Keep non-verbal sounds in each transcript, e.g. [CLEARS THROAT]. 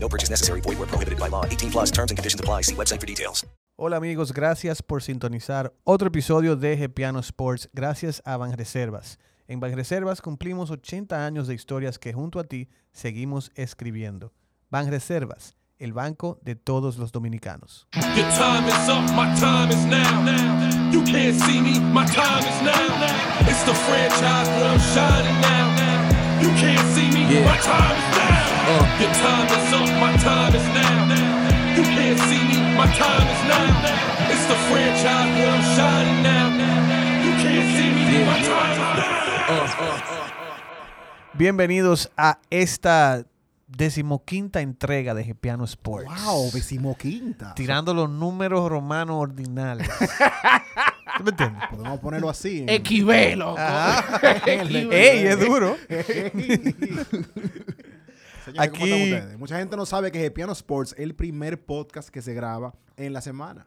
No purchase necessary. Void where prohibited by law. 18 plus terms and conditions apply. See website for details. Hola amigos, gracias por sintonizar otro episodio de Gepiano Sports gracias a Banreservas. En Banreservas cumplimos 80 años de historias que junto a ti seguimos escribiendo. Banreservas, el banco de todos los dominicanos. Your time is up, my time is now. You can't see me, my time is now. It's the franchise where I'm shining now. You can't see me, my time is now. Your time is up, my time is now. You can't see me, my time is now. It's the franchise where I'm shining now. You can't see me, my time is now. Bienvenidos a esta decimoquinta entrega de Gepiano Sports. Wow, decimoquinta. Tirando los números romanos ordinales. [LAUGHS] ¿Tú me entiendes? Podemos ponerlo así. en- Equivelo. [LAUGHS] ¡Ey, es duro! Señores, ¿cómo Aquí- están ustedes? Mucha gente no sabe que Piano Sports es el primer podcast que se graba en la semana.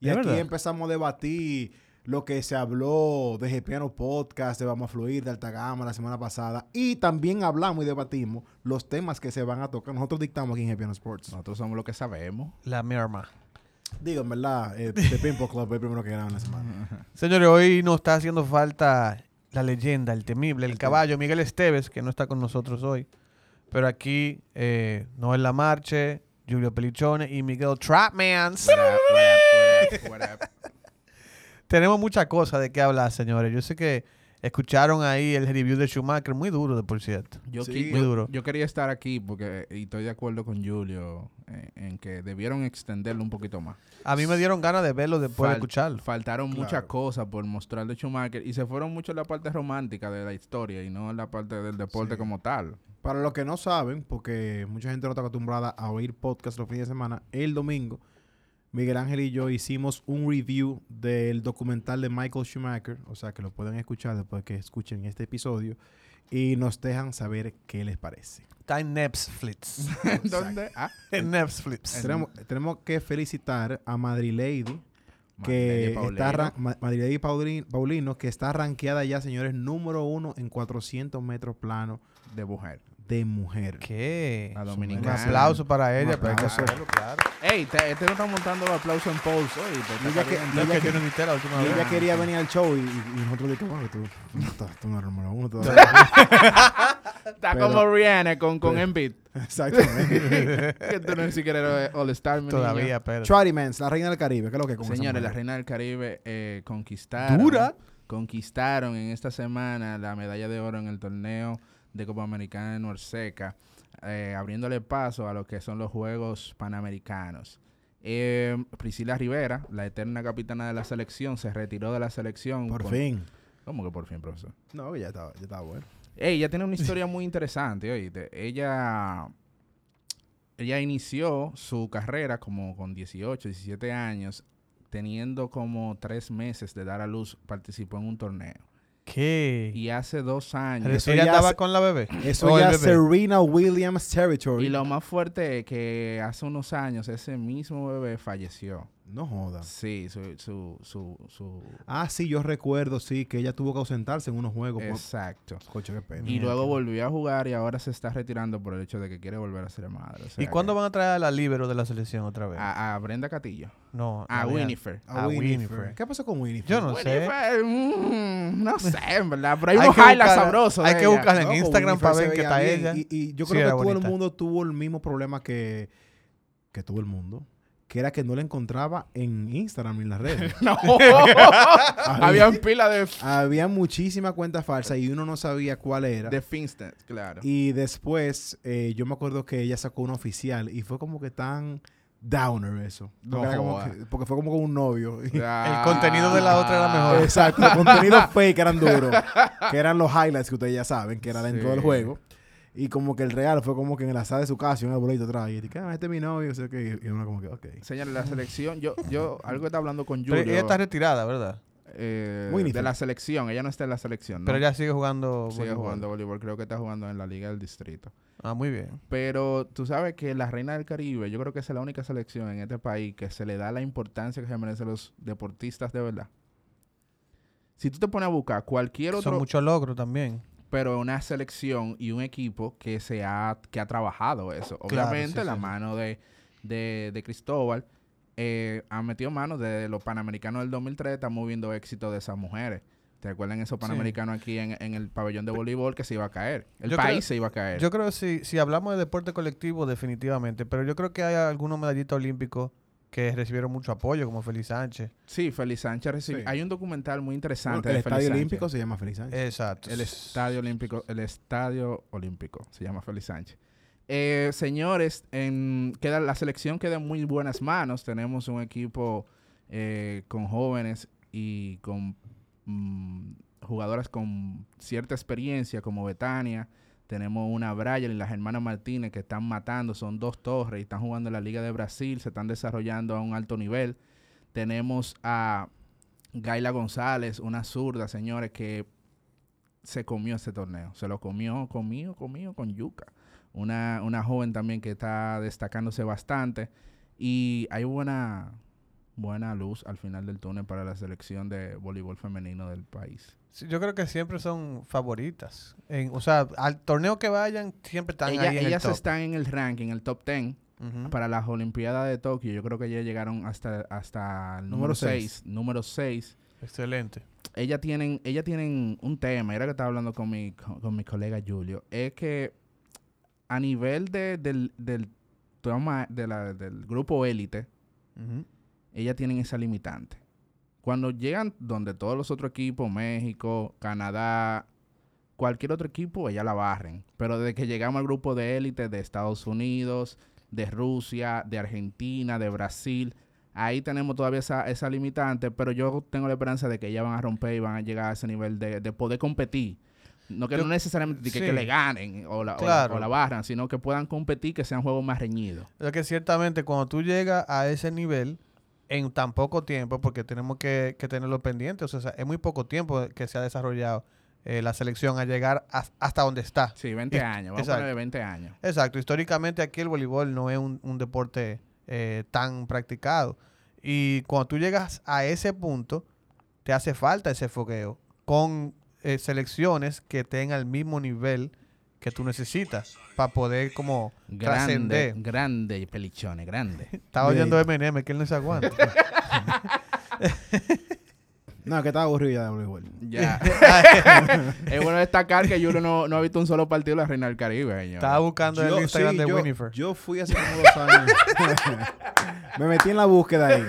Y ¿Es aquí verdad? empezamos a debatir lo que se habló de Piano Podcast, de Vamos a Fluir, de Alta Gama la semana pasada. Y también hablamos y debatimos los temas que se van a tocar. Nosotros dictamos aquí en Piano Sports. Nosotros somos lo que sabemos. La merma. Digo, en verdad, eh, The Pimple Club es el primero que graba en la semana. [LAUGHS] Señores, hoy nos está haciendo falta la leyenda, el temible, el caballo, Miguel Esteves, que no está con nosotros hoy. Pero aquí, eh, Noel Lamarche, Julio Pelichone y Miguel up. [LAUGHS] Tenemos muchas cosas de qué hablar, señores. Yo sé que escucharon ahí el review de Schumacher, muy duro, de por cierto. Yo, Sí. Muy yo- duro. yo quería estar aquí porque y estoy de acuerdo con Julio eh, en que debieron extenderlo un poquito más. A mí me dieron ganas de verlo después de escucharlo. Faltaron muchas cosas por mostrar de Schumacher y se fueron mucho en la parte romántica de la historia y no en la parte del deporte Sí. como tal. Para los que no saben, porque mucha gente no está acostumbrada a oír podcast los fines de semana, el domingo Miguel Ángel y yo hicimos un review del documental de Michael Schumacher, o sea que lo pueden escuchar después que escuchen este episodio y nos dejan saber qué les parece. Está en Netflix. [LAUGHS] ¿Dónde? Ah, en Netflix. Tenemos, tenemos que felicitar a Madrid Lady, Madrid que está Madrid Lady Paulin- Paulino, que está rankeada ya, señores, número uno en 400 metros planos de mujer. De mujer. ¿Qué? La Un aplauso para ella. Que hacerlo, claro. Ey, te- este no está montando los aplausos en pulse hoy. ella que- caliente. No, ella que que- yo no invité la última Y vez. ella quería venir al show y, nosotros le dijimos, bueno, tú, tú, estás- tú no eres número uno todavía. [LAUGHS] Está Pero- como Rihanna con, con Embiid. [LAUGHS] Exactamente. [LAUGHS] que tú no siquiera eres All-Star, mi niño. Todavía, pero. Trotty Mans, la reina del Caribe, ¿qué es lo que Señores, la? Reina del Caribe eh, conquistaron. Dura. Conquistaron en esta semana la medalla de oro en el torneo de Copa Americana de Norseca, eh, abriéndole paso a lo que son los Juegos Panamericanos. Eh, Priscila Rivera, la eterna capitana de la selección, se retiró de la selección. Por con- fin. ¿Cómo que por fin, profesor? No, ya estaba, ya estaba bueno. Ella tiene una [LAUGHS] historia muy interesante, oíste. Ella, ella inició su carrera como con 18, 17 años, teniendo como tres meses de dar a luz, participó en un torneo. ¿Qué? Y hace dos años... Eso ella ya andaba con la bebé. Eso ya bebé. Serena Williams Territory. Y lo más fuerte es que hace unos años ese mismo bebé falleció. No jodas. Sí, su... su, su, su- Ah, sí, yo recuerdo, sí, que ella tuvo que ausentarse en unos juegos. por- Exacto. Coche, qué pena. Y luego volvió a jugar y ahora se está retirando por el hecho de que quiere volver a ser madre. O ¿Y cuándo que- van a traer a la libero de la selección otra vez? A, a Brenda Catillo. no. A Winifred. A a Winifred. Winifred. ¿Qué pasó con Winifred? Yo no sé. Winifred, mm, no sé, en verdad. Pero [LAUGHS] hay, Hay buscarla- sabrosos. hay que buscarla en No, Instagram para ver qué está bien. ella. Y, y yo creo que todo bonita. el mundo tuvo el mismo problema que, que todo el mundo. Que era que no la encontraba en Instagram ni en las redes. [LAUGHS] No. [LAUGHS] Habían pila de, Había muchísimas cuentas falsas y uno no sabía cuál era. de Finstead, claro. Y después, eh, yo me acuerdo que ella sacó una oficial y fue como que tan downer eso. Porque, No era como que- porque fue como con un novio. [LAUGHS] Ah. El contenido de la otra era mejor. Exacto, los contenidos fake eran duros. Que eran los highlights que ustedes ya saben, que era dentro Sí. del juego. Y como que el real fue como que en la sala de su casa, y un arbolito atrás. Y dije, ah, este es mi novio, o sea, que, y uno como que, ok. Señores, la selección, yo, yo, algo que está hablando con Pero Julio. ella está retirada, ¿verdad? eh, de la selección, ella no está en la selección, ¿no? Pero ella sigue jugando. sigue voleibol. jugando voleibol, creo que está jugando en la Liga del Distrito. Ah, muy bien. Pero tú sabes que la Reina del Caribe, yo creo que es la única selección en este país que se le da la importancia que se merecen los deportistas de verdad. Si tú te pones a buscar cualquier Son otro, muchos logros también. Pero una selección y un equipo que se ha, que ha trabajado eso. Claro, Obviamente sí, la sí. mano de, de, de Cristóbal eh, ha metido mano de los Panamericanos del 2003, estamos viendo éxito de esas mujeres. ¿Te acuerdan esos Panamericanos aquí en, en el pabellón de voleibol que se iba a caer? El Yo país creo- se iba a caer. Yo creo que si, si hablamos de deporte colectivo, definitivamente. Pero yo creo que hay algunos medallistas olímpicos que recibieron mucho apoyo, como Feliz Sánchez. Sí, Feliz Sánchez recibió- Sí. Hay un documental muy Bueno, interesante el de Estadio Feliz Sánchez. Olímpico se llama Feliz Sánchez. Exacto. El Estadio Olímpico, el Estadio Olímpico, se llama Feliz Sánchez. Eh, señores, en, queda, la selección queda en muy buenas manos. Tenemos un equipo eh, con jóvenes y con mm, jugadoras con cierta experiencia como Betania. Tenemos una Brian y las hermanas Martínez que están matando, son dos torres y están jugando en la Liga de Brasil, se están desarrollando a un alto nivel. Tenemos a Gaila González, una zurda, señores, que se comió este torneo. Se lo comió, comió, comió con yuca. Una, una joven también que está destacándose bastante. Y hay buena, buena luz al final del túnel para la selección de voleibol femenino del país. Yo creo que siempre son favoritas. En, o sea, al torneo que vayan, siempre están Ella- ahí en ellas el top. están en el ranking, el top 10 Ujú. para las Olimpiadas de Tokio. Yo creo que ya llegaron hasta, hasta el número Número seis. 6. Número 6. Excelente. ella tienen, ella tienen un tema, era que estaba hablando con mi, con, con mi colega Julio, es que a nivel de, del, del, toma- de la- del grupo élite, Ujú. ellas tienen esa limitante. Cuando llegan donde todos los otros equipos, México, Canadá, cualquier otro equipo, ellas la barren. Pero desde que llegamos al grupo de élite de Estados Unidos, de Rusia, de Argentina, de Brasil, ahí tenemos todavía esa, esa limitante, pero yo tengo la esperanza de que ellas van a romper y van a llegar a ese nivel de, de poder competir. No que Yo- no necesariamente que, le ganen o la, o la- Claro. o la barran, sino que puedan competir, que sean juegos más reñidos. Es que ciertamente cuando tú llegas a ese nivel en tan poco tiempo, porque tenemos que, que tenerlo pendiente, o sea, es muy poco tiempo que se ha desarrollado eh, la selección a llegar as- hasta donde está. Sí, 20 Es- años, vamos a ponerle 20 años. Exacto, históricamente aquí el voleibol no es un, un deporte eh, tan practicado. Y cuando tú llegas a ese punto, te hace falta ese fogueo con eh, selecciones que estén al mismo nivel que tú necesitas para poder como Grande, trascender. grande, pelichones, grande. Estaba oyendo M&M, que él no se aguanta. [LAUGHS] No, que estaba aburrido ya de voleibol. Ya. [LAUGHS] es bueno destacar que Julio no, no ha visto un solo partido de la Reina del Caribe, señor. Estaba buscando el Instagram sí, de yo- Winifred. Yo fui hace como dos años. [LAUGHS] Me metí en la búsqueda ahí.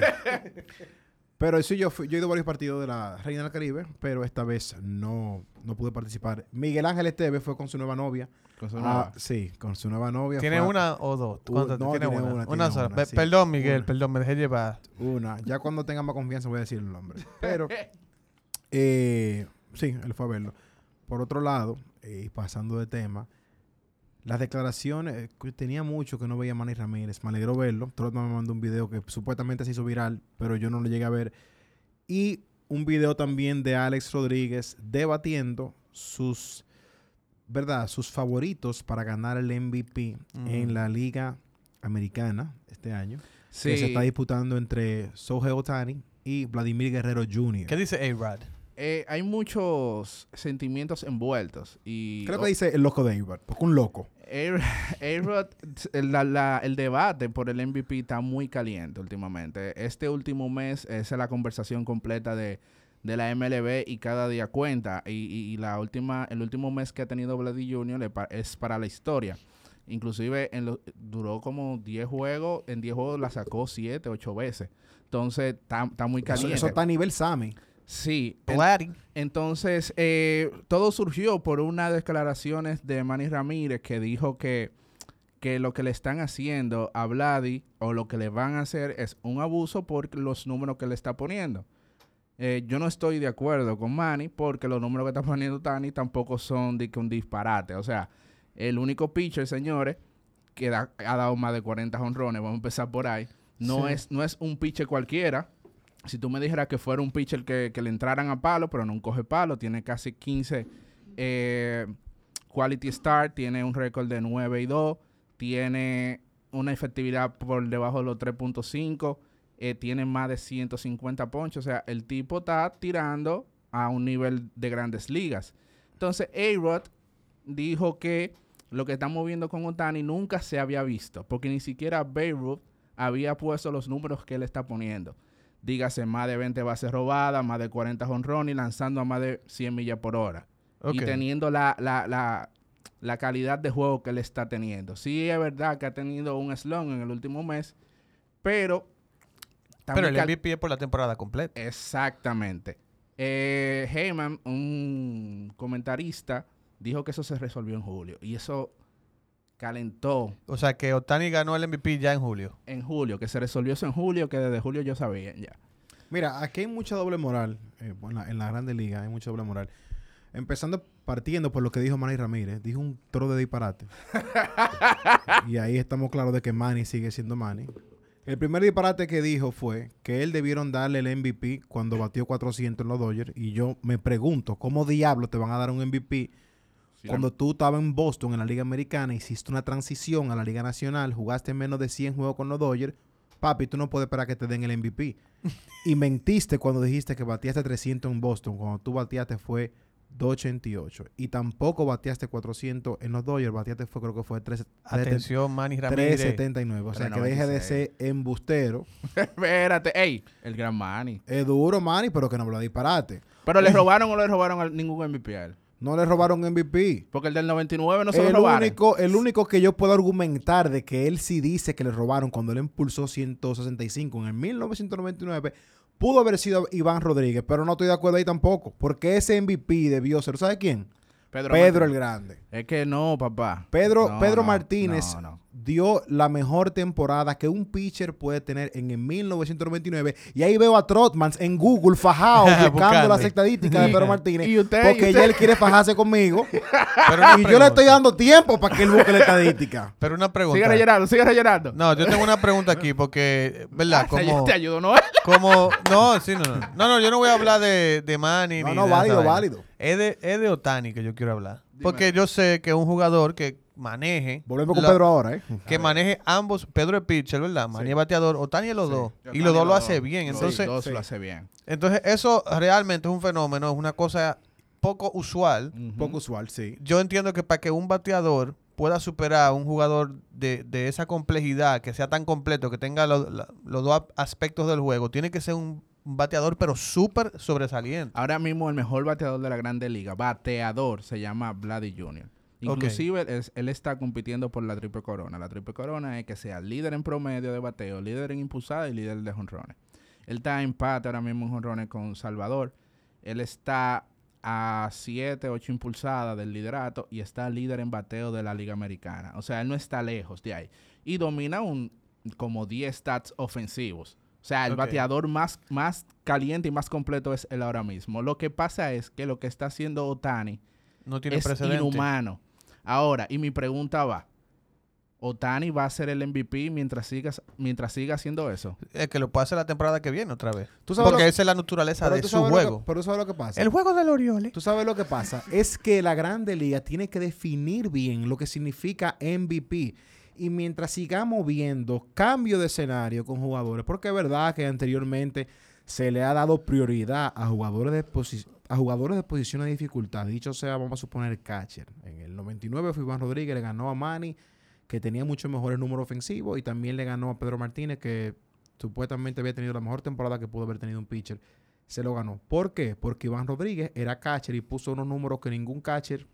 Pero sí, yo, fui- yo he ido a varios partidos de la Reina del Caribe, pero esta vez no, no pude participar. Miguel Ángel Esteve fue con su nueva novia. Con su Ah, sí, con su nueva novia. ¿Tiene fue una o dos? ¿Cuántas? no, ¿Tiene, tiene una? una, sola. una, Pe- sí. Perdón, Miguel, Una. perdón, me dejé llevar. Una. Ya cuando tenga más confianza voy a decir el nombre. [LAUGHS] Pero, eh, sí, él fue a verlo. Por otro lado, eh, pasando de tema, las declaraciones, eh, tenía mucho que no veía a Manny Ramírez. Me alegró verlo. Trotman me mandó un video que supuestamente se hizo viral, pero yo no lo llegué a ver. Y un video también de Alex Rodríguez debatiendo sus, ¿verdad? Sus favoritos para ganar el MVP en la Liga Americana este año Sí. que se está disputando entre Sohei Otani y Vladimir Guerrero Jr. ¿Qué dice A-Rod? Eh, hay muchos sentimientos envueltos. Y Creo que dice el loco de Eibert, porque un loco. A- [LAUGHS] A-Rod, el, la- la- el debate por el MVP está muy caliente últimamente. Este último mes esa es la conversación completa de, de la MLB y cada día cuenta. Y, y- y la última, el último mes que ha tenido Vladi Jr. es para la historia. Inclusive en lo- duró como 10 juegos. En 10 juegos la sacó 7, 8 veces. Entonces está muy Eso, caliente. eso está a nivel Sammy. Sí. en- entonces, eh, todo surgió por unas declaraciones de Manny Ramírez que dijo que, que lo que le están haciendo a Vladi o lo que le van a hacer es un abuso por los números que le está poniendo. Eh, yo no estoy de acuerdo con Manny porque los números que está poniendo Tani tampoco son de que un disparate. O sea, El único pitcher, señores, que da- ha dado más de 40 honrones, vamos a empezar por ahí. No, Sí. es, no es un pitcher cualquiera. Si tú me dijeras que fuera un pitcher que, que le entraran a palo, pero no coge palo, tiene casi 15 eh, quality start, tiene un récord de 9 y 2, tiene una efectividad por debajo de los 3.5, eh, tiene más de 150 ponchos. O sea, el tipo está tirando a un nivel de grandes ligas. Entonces, A-Rod dijo que lo que estamos viendo con Otani nunca se había visto, porque ni siquiera Beirut había puesto los números que él está poniendo. Dígase, más de 20 bases robadas, más de 40 honrones y lanzando a más de 100 millas por hora. Y teniendo la, la, la, la calidad de juego que él está teniendo. Sí, es verdad que ha tenido un slump en el último mes, pero... Pero el MVP es por la temporada completa. Exactamente. Eh, Heyman, un comentarista, dijo que eso se resolvió en julio. Y eso calentó O sea que Otani ganó el MVP ya en julio. en julio, que se resolvió eso en julio, que desde julio yo sabía ya. Mira, aquí hay mucha doble moral. eh, en, la, en la Grande Liga hay mucha doble moral. Empezando partiendo por lo que dijo Manny Ramírez. Dijo un tro de disparate. [LAUGHS] y ahí estamos claros de que Manny sigue siendo Manny. El primer disparate que dijo fue que él debieron darle el MVP cuando batió 400 en los Dodgers. Y yo me pregunto, ¿cómo diablos te van a dar un MVP cuando tú estabas en Boston en la Liga Americana, hiciste una transición a la Liga Nacional, jugaste menos de 100 juegos con los Dodgers, papi, tú no puedes esperar que te den el MVP. [LAUGHS] y mentiste cuando dijiste que bateaste 300 en Boston. Cuando tú bateaste fue 288. Y tampoco bateaste 400 en los Dodgers, bateaste fue, creo que fue 3, Atención, Manny Ramírez. 379. O sea, que deje de 396. ser embustero. [LAUGHS] Espérate, ey, el gran Manny. Es duro, Manny, pero que no me lo disparate. Pero le robaron o no le robaron al- ningún MVP a él. No le robaron MVP. Porque el del 99 no se lo robaron. único, el único que yo puedo argumentar de que él sí dice que le robaron cuando él impulsó 165 en el 1999 pudo haber sido Iván Rodríguez, pero no estoy de acuerdo ahí tampoco, porque ese MVP debió ser, ¿sabe quién? Pedro, Pedro el Grande. Es que no, papá. Pedro, No, Pedro no, Martínez no, no. Dio la mejor temporada que un pitcher puede tener en el 1999. Y ahí veo a Trotmans en Google fajado [LAUGHS] buscando las estadísticas de Pedro Martínez. y usted- porque y usted- ya él quiere fajarse conmigo. [LAUGHS] Pero y yo le estoy dando tiempo para que él busque la estadística. Pero una pregunta. Sigue rellenando, sigue rellenando. No, yo tengo una pregunta aquí porque, ¿verdad? Ah, te- Como, Te ayudo, ¿no? [LAUGHS] como, no, sí, no, no. No, no, yo no voy a hablar de, de Manny. No, ni no, de válido, válido. Es de, es de Otani que yo quiero hablar. Dime. Porque yo sé que un jugador que maneje. Volvemos con la- Pedro ahora, ¿eh? Que maneje ambos. Pedro es pitcher, ¿verdad? Es bateador. Otani es los dos. Y los dos lo hace bien. Los Entonces, dos lo hace bien. entonces, eso realmente es un fenómeno. Es una cosa poco usual. Poco usual, sí. Yo entiendo que para que un bateador pueda superar a un jugador de, de esa complejidad, que sea tan completo, que tenga lo- la- los dos aspectos del juego, tiene que ser un bateador, pero súper sobresaliente. Ahora mismo el mejor bateador de la Grande Liga, bateador, se llama Vladdy Jr. Inclusive es- él está compitiendo por la triple corona. La triple corona es que sea líder en promedio de bateo, líder en impulsada y líder de jonrones. Él está en empate ahora mismo en jonrones con Salvador. Él está a 7, 8 impulsadas del liderato y está líder en bateo de la Liga Americana. O sea, él no está lejos de ahí. Y domina un como 10 stats ofensivos. O sea, el bateador más, más caliente y más completo es él ahora mismo. Lo que pasa es que lo que está haciendo Otani No tiene es precedente. inhumano. Ahora, y mi pregunta va, ¿Otani va a ser el MVP mientras siga, mientras siga haciendo eso? Es que lo puede hacer la temporada que viene otra vez. ¿Tú sabes Porque lo- esa es la naturaleza de su lo que- juego. pero tú sabes lo que pasa. El juego del Orioles. Tú sabes lo que pasa. Es que la Grande Liga tiene que definir bien lo que significa MVP. Y mientras sigamos viendo cambio de escenario con jugadores, porque es verdad que anteriormente se le ha dado prioridad a jugadores de, a jugadores de posición de dificultad. Dicho sea, vamos a suponer catcher. En el 99 fue Iván Rodríguez, le ganó a Manny, que tenía mucho mejores números ofensivos, y también le ganó a Pedro Martínez, que supuestamente había tenido la mejor temporada que pudo haber tenido un pitcher se lo ganó. ¿Por qué? Porque Iván Rodríguez era catcher y puso unos números que ningún catcher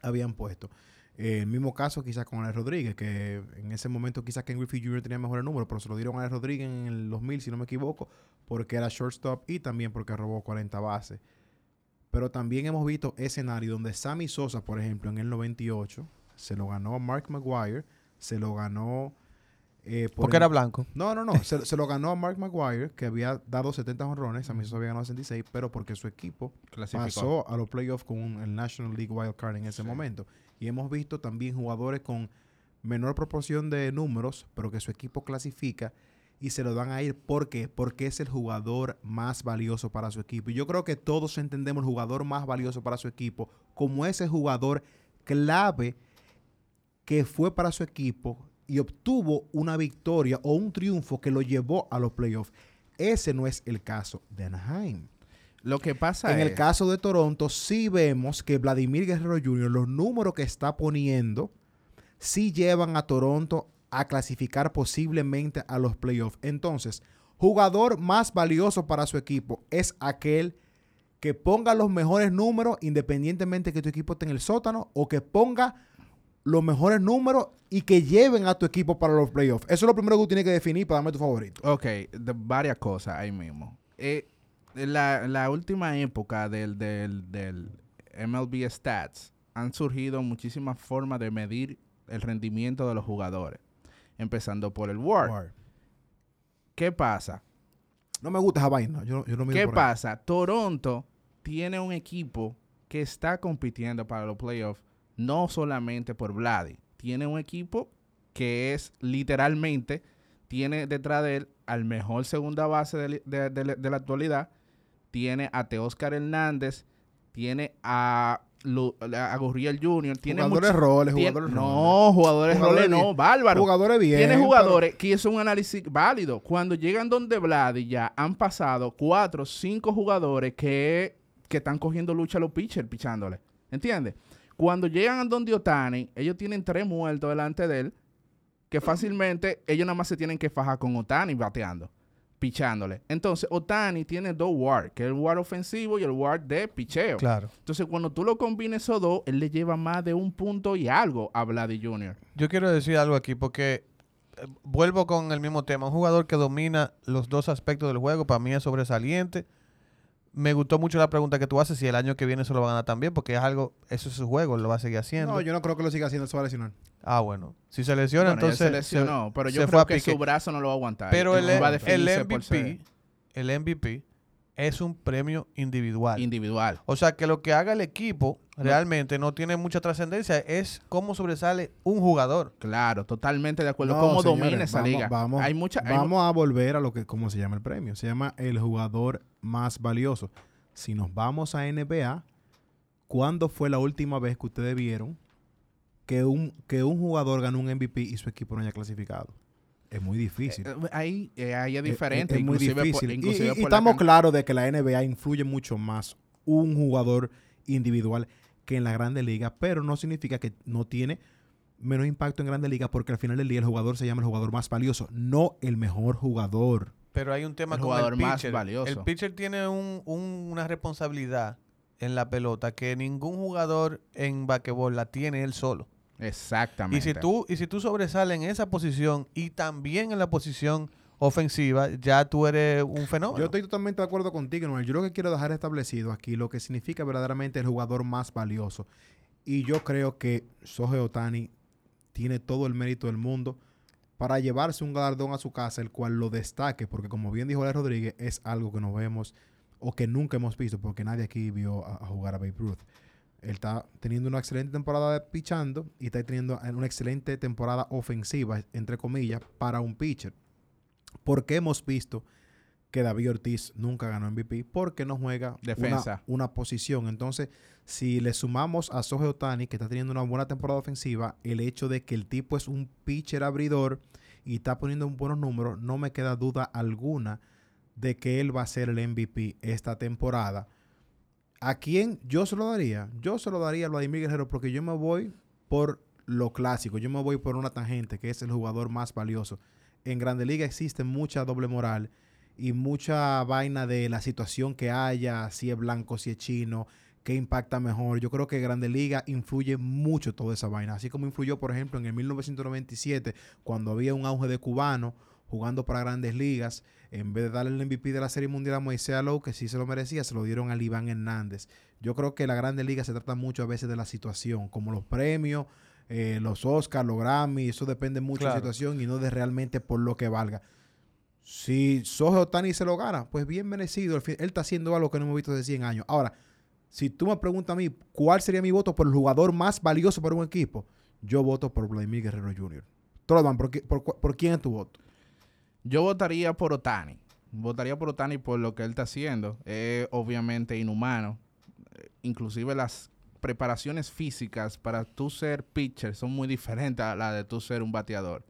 habían puesto. Eh, el mismo caso quizás con Alex Rodríguez, que en ese momento quizás Ken Griffey Jr. tenía mejores números, pero se lo dieron a Alex Rodríguez en el 2000, si no me equivoco, porque era shortstop y también porque robó 40 bases. Pero también hemos visto escenarios donde Sammy Sosa, por ejemplo, en el 98, se lo ganó a Mark Maguire, se lo ganó Eh, por Porque el- era blanco. No, no, no. se, se lo ganó a Mark Maguire, que había dado 70 honrones. A mí se había ganado 66, pero porque su equipo Clasificó. pasó a los playoffs con un- el National League Wild Card en ese momento. Y hemos visto también jugadores con menor proporción de números, pero que su equipo clasifica y se lo dan a ir. ¿Por qué? Porque es el jugador más valioso para su equipo. Y yo creo que todos entendemos el jugador más valioso para su equipo como ese jugador clave que fue para su equipo y obtuvo una victoria o un triunfo que lo llevó a los playoffs. Ese no es el caso de Anaheim. Lo que pasa En es... el caso de Toronto, sí vemos que Vladimir Guerrero Jr., los números que está poniendo, sí llevan a Toronto a clasificar posiblemente a los playoffs. Entonces, jugador más valioso para su equipo es aquel que ponga los mejores números independientemente que tu equipo esté en el sótano o que ponga los mejores números y que lleven a tu equipo para los playoffs. Eso es lo primero que tú tienes que definir para darme tu favorito. Ok, de varias cosas ahí mismo. Eh, la, la última época del, del, del MLB Stats han surgido muchísimas formas de medir el rendimiento de los jugadores. Empezando por el WAR. ¿Qué pasa? No me gusta esa vaina. Yo, yo no ¿Qué por ahí. pasa? Toronto tiene un equipo que está compitiendo para los playoffs no solamente por Vladi. Tiene un equipo que es literalmente, tiene detrás de él al mejor segunda base de, li- de- de- de la actualidad. Tiene a Teóscar Hernández. Tiene a, Lu- a Gurriel Jr. Tiene Jugadores mucho- roles, tiene- jugadores No, jugadores Jugadores roles, no, bárbaro. Jugadores bien. Tiene pero- jugadores que es un análisis válido. Cuando llegan donde Vladi ya han pasado cuatro, cinco jugadores que, que están cogiendo lucha a los pitchers, pichándole. ¿Entiendes? Cuando llegan a donde Otani, ellos tienen tres muertos delante de él, que fácilmente ellos nada más se tienen que fajar con Otani bateando, pichándole. Entonces, Otani tiene dos WAR, que es el WAR ofensivo y el WAR de picheo. Claro. Entonces, cuando tú lo combines esos dos, él le lleva más de un punto y algo a Vladi Jr. Yo quiero decir algo aquí porque eh, vuelvo con el mismo tema. Un jugador que domina los dos aspectos del juego para mí es sobresaliente. Me gustó mucho la pregunta que tú haces si el año que viene se lo va a ganar también porque es algo, eso es su juego, lo va a seguir haciendo. No, yo no creo que lo siga haciendo, se va a lesionar. Ah, bueno. Si se lesiona, Bueno, entonces se lesionó, pero yo creo que pique. su brazo no lo va a aguantar. Pero el, No va a el definirse por ser MVP, el MVP es un premio individual. individual. O sea que lo que haga el equipo realmente no tiene mucha trascendencia, es cómo sobresale un jugador. Claro, totalmente de acuerdo. No, ¿Cómo señores, domina esa vamos- liga? Vamos, hay mucha, hay vamos a volver a lo que, ¿cómo se llama el premio? Se llama el jugador más valioso. Si nos vamos a NBA, ¿cuándo fue la última vez que ustedes vieron que un, que un jugador ganó un MVP y su equipo no haya clasificado? Es muy difícil. Eh, ahí, eh, ahí es diferente. Es, muy por- difícil. Y- estamos claros de que la NBA influye mucho más un jugador individual que en la Grande Liga, pero no significa que no tiene menos impacto en Grande Liga porque al final del día el jugador se llama el jugador más valioso, no el mejor jugador. Pero hay un tema El con jugador el más pitcher. valioso. El pitcher tiene un- un- una responsabilidad en la pelota que ningún jugador en basquetbol la tiene él solo. Exactamente. Y si tú y si tú sobresales en esa posición y también en la posición ofensiva, ya tú eres un fenómeno. Yo estoy totalmente de acuerdo contigo, Noel. Yo lo que quiero dejar establecido aquí lo que significa verdaderamente el jugador más valioso. Y yo creo que Sohei Otani tiene todo el mérito del mundo para llevarse un galardón a su casa, el cual lo destaque, porque como bien dijo Ale Rodríguez, es algo que no vemos o que nunca hemos visto, porque nadie aquí vio a, a jugar a Babe Ruth. Él está teniendo una excelente temporada de pichando y está teniendo una excelente temporada ofensiva, entre comillas, para un pitcher. Porque hemos visto que David Ortiz nunca ganó MVP porque no juega una- Defensa. Una, posición. Entonces, si le sumamos a Sohei Otani, que está teniendo una buena temporada ofensiva, el hecho de que el tipo es un pitcher abridor y está poniendo un buenos números, no me queda duda alguna de que él va a ser el MVP esta temporada. ¿A quién yo se lo daría? Yo se lo daría a Vladimir Guerrero porque yo me voy por lo clásico. Yo me voy por una tangente, que es el jugador más valioso. En Grande Liga existe mucha doble moral y mucha vaina de la situación que haya, si es blanco, si es chino, qué impacta mejor. Yo creo que Grande Liga influye mucho toda esa vaina. Así como influyó, por ejemplo, en el 1997, cuando había un auge de cubano jugando para grandes ligas, en vez de darle el MVP de la Serie Mundial a Moisés Alou, que sí se lo merecía, se lo dieron a Iván Hernández. Yo creo que la Grande Liga se trata mucho a veces de la situación, como los premios, eh, los Oscars, los Grammy, eso depende mucho de la situación y no de realmente por lo que valga. Si Sohei Otani se lo gana, pues bien merecido. Él está haciendo algo que no hemos visto desde 100 años. Ahora, si tú me preguntas a mí cuál sería mi voto por el jugador más valioso para un equipo, yo voto por Vladimir Guerrero Jr. Trollman, ¿por, qué- por, cu- por quién es tu voto? Yo votaría por Otani. Votaría por Otani por lo que él está haciendo. Es obviamente inhumano. Inclusive las preparaciones físicas para tú ser pitcher son muy diferentes a la de tú ser un bateador.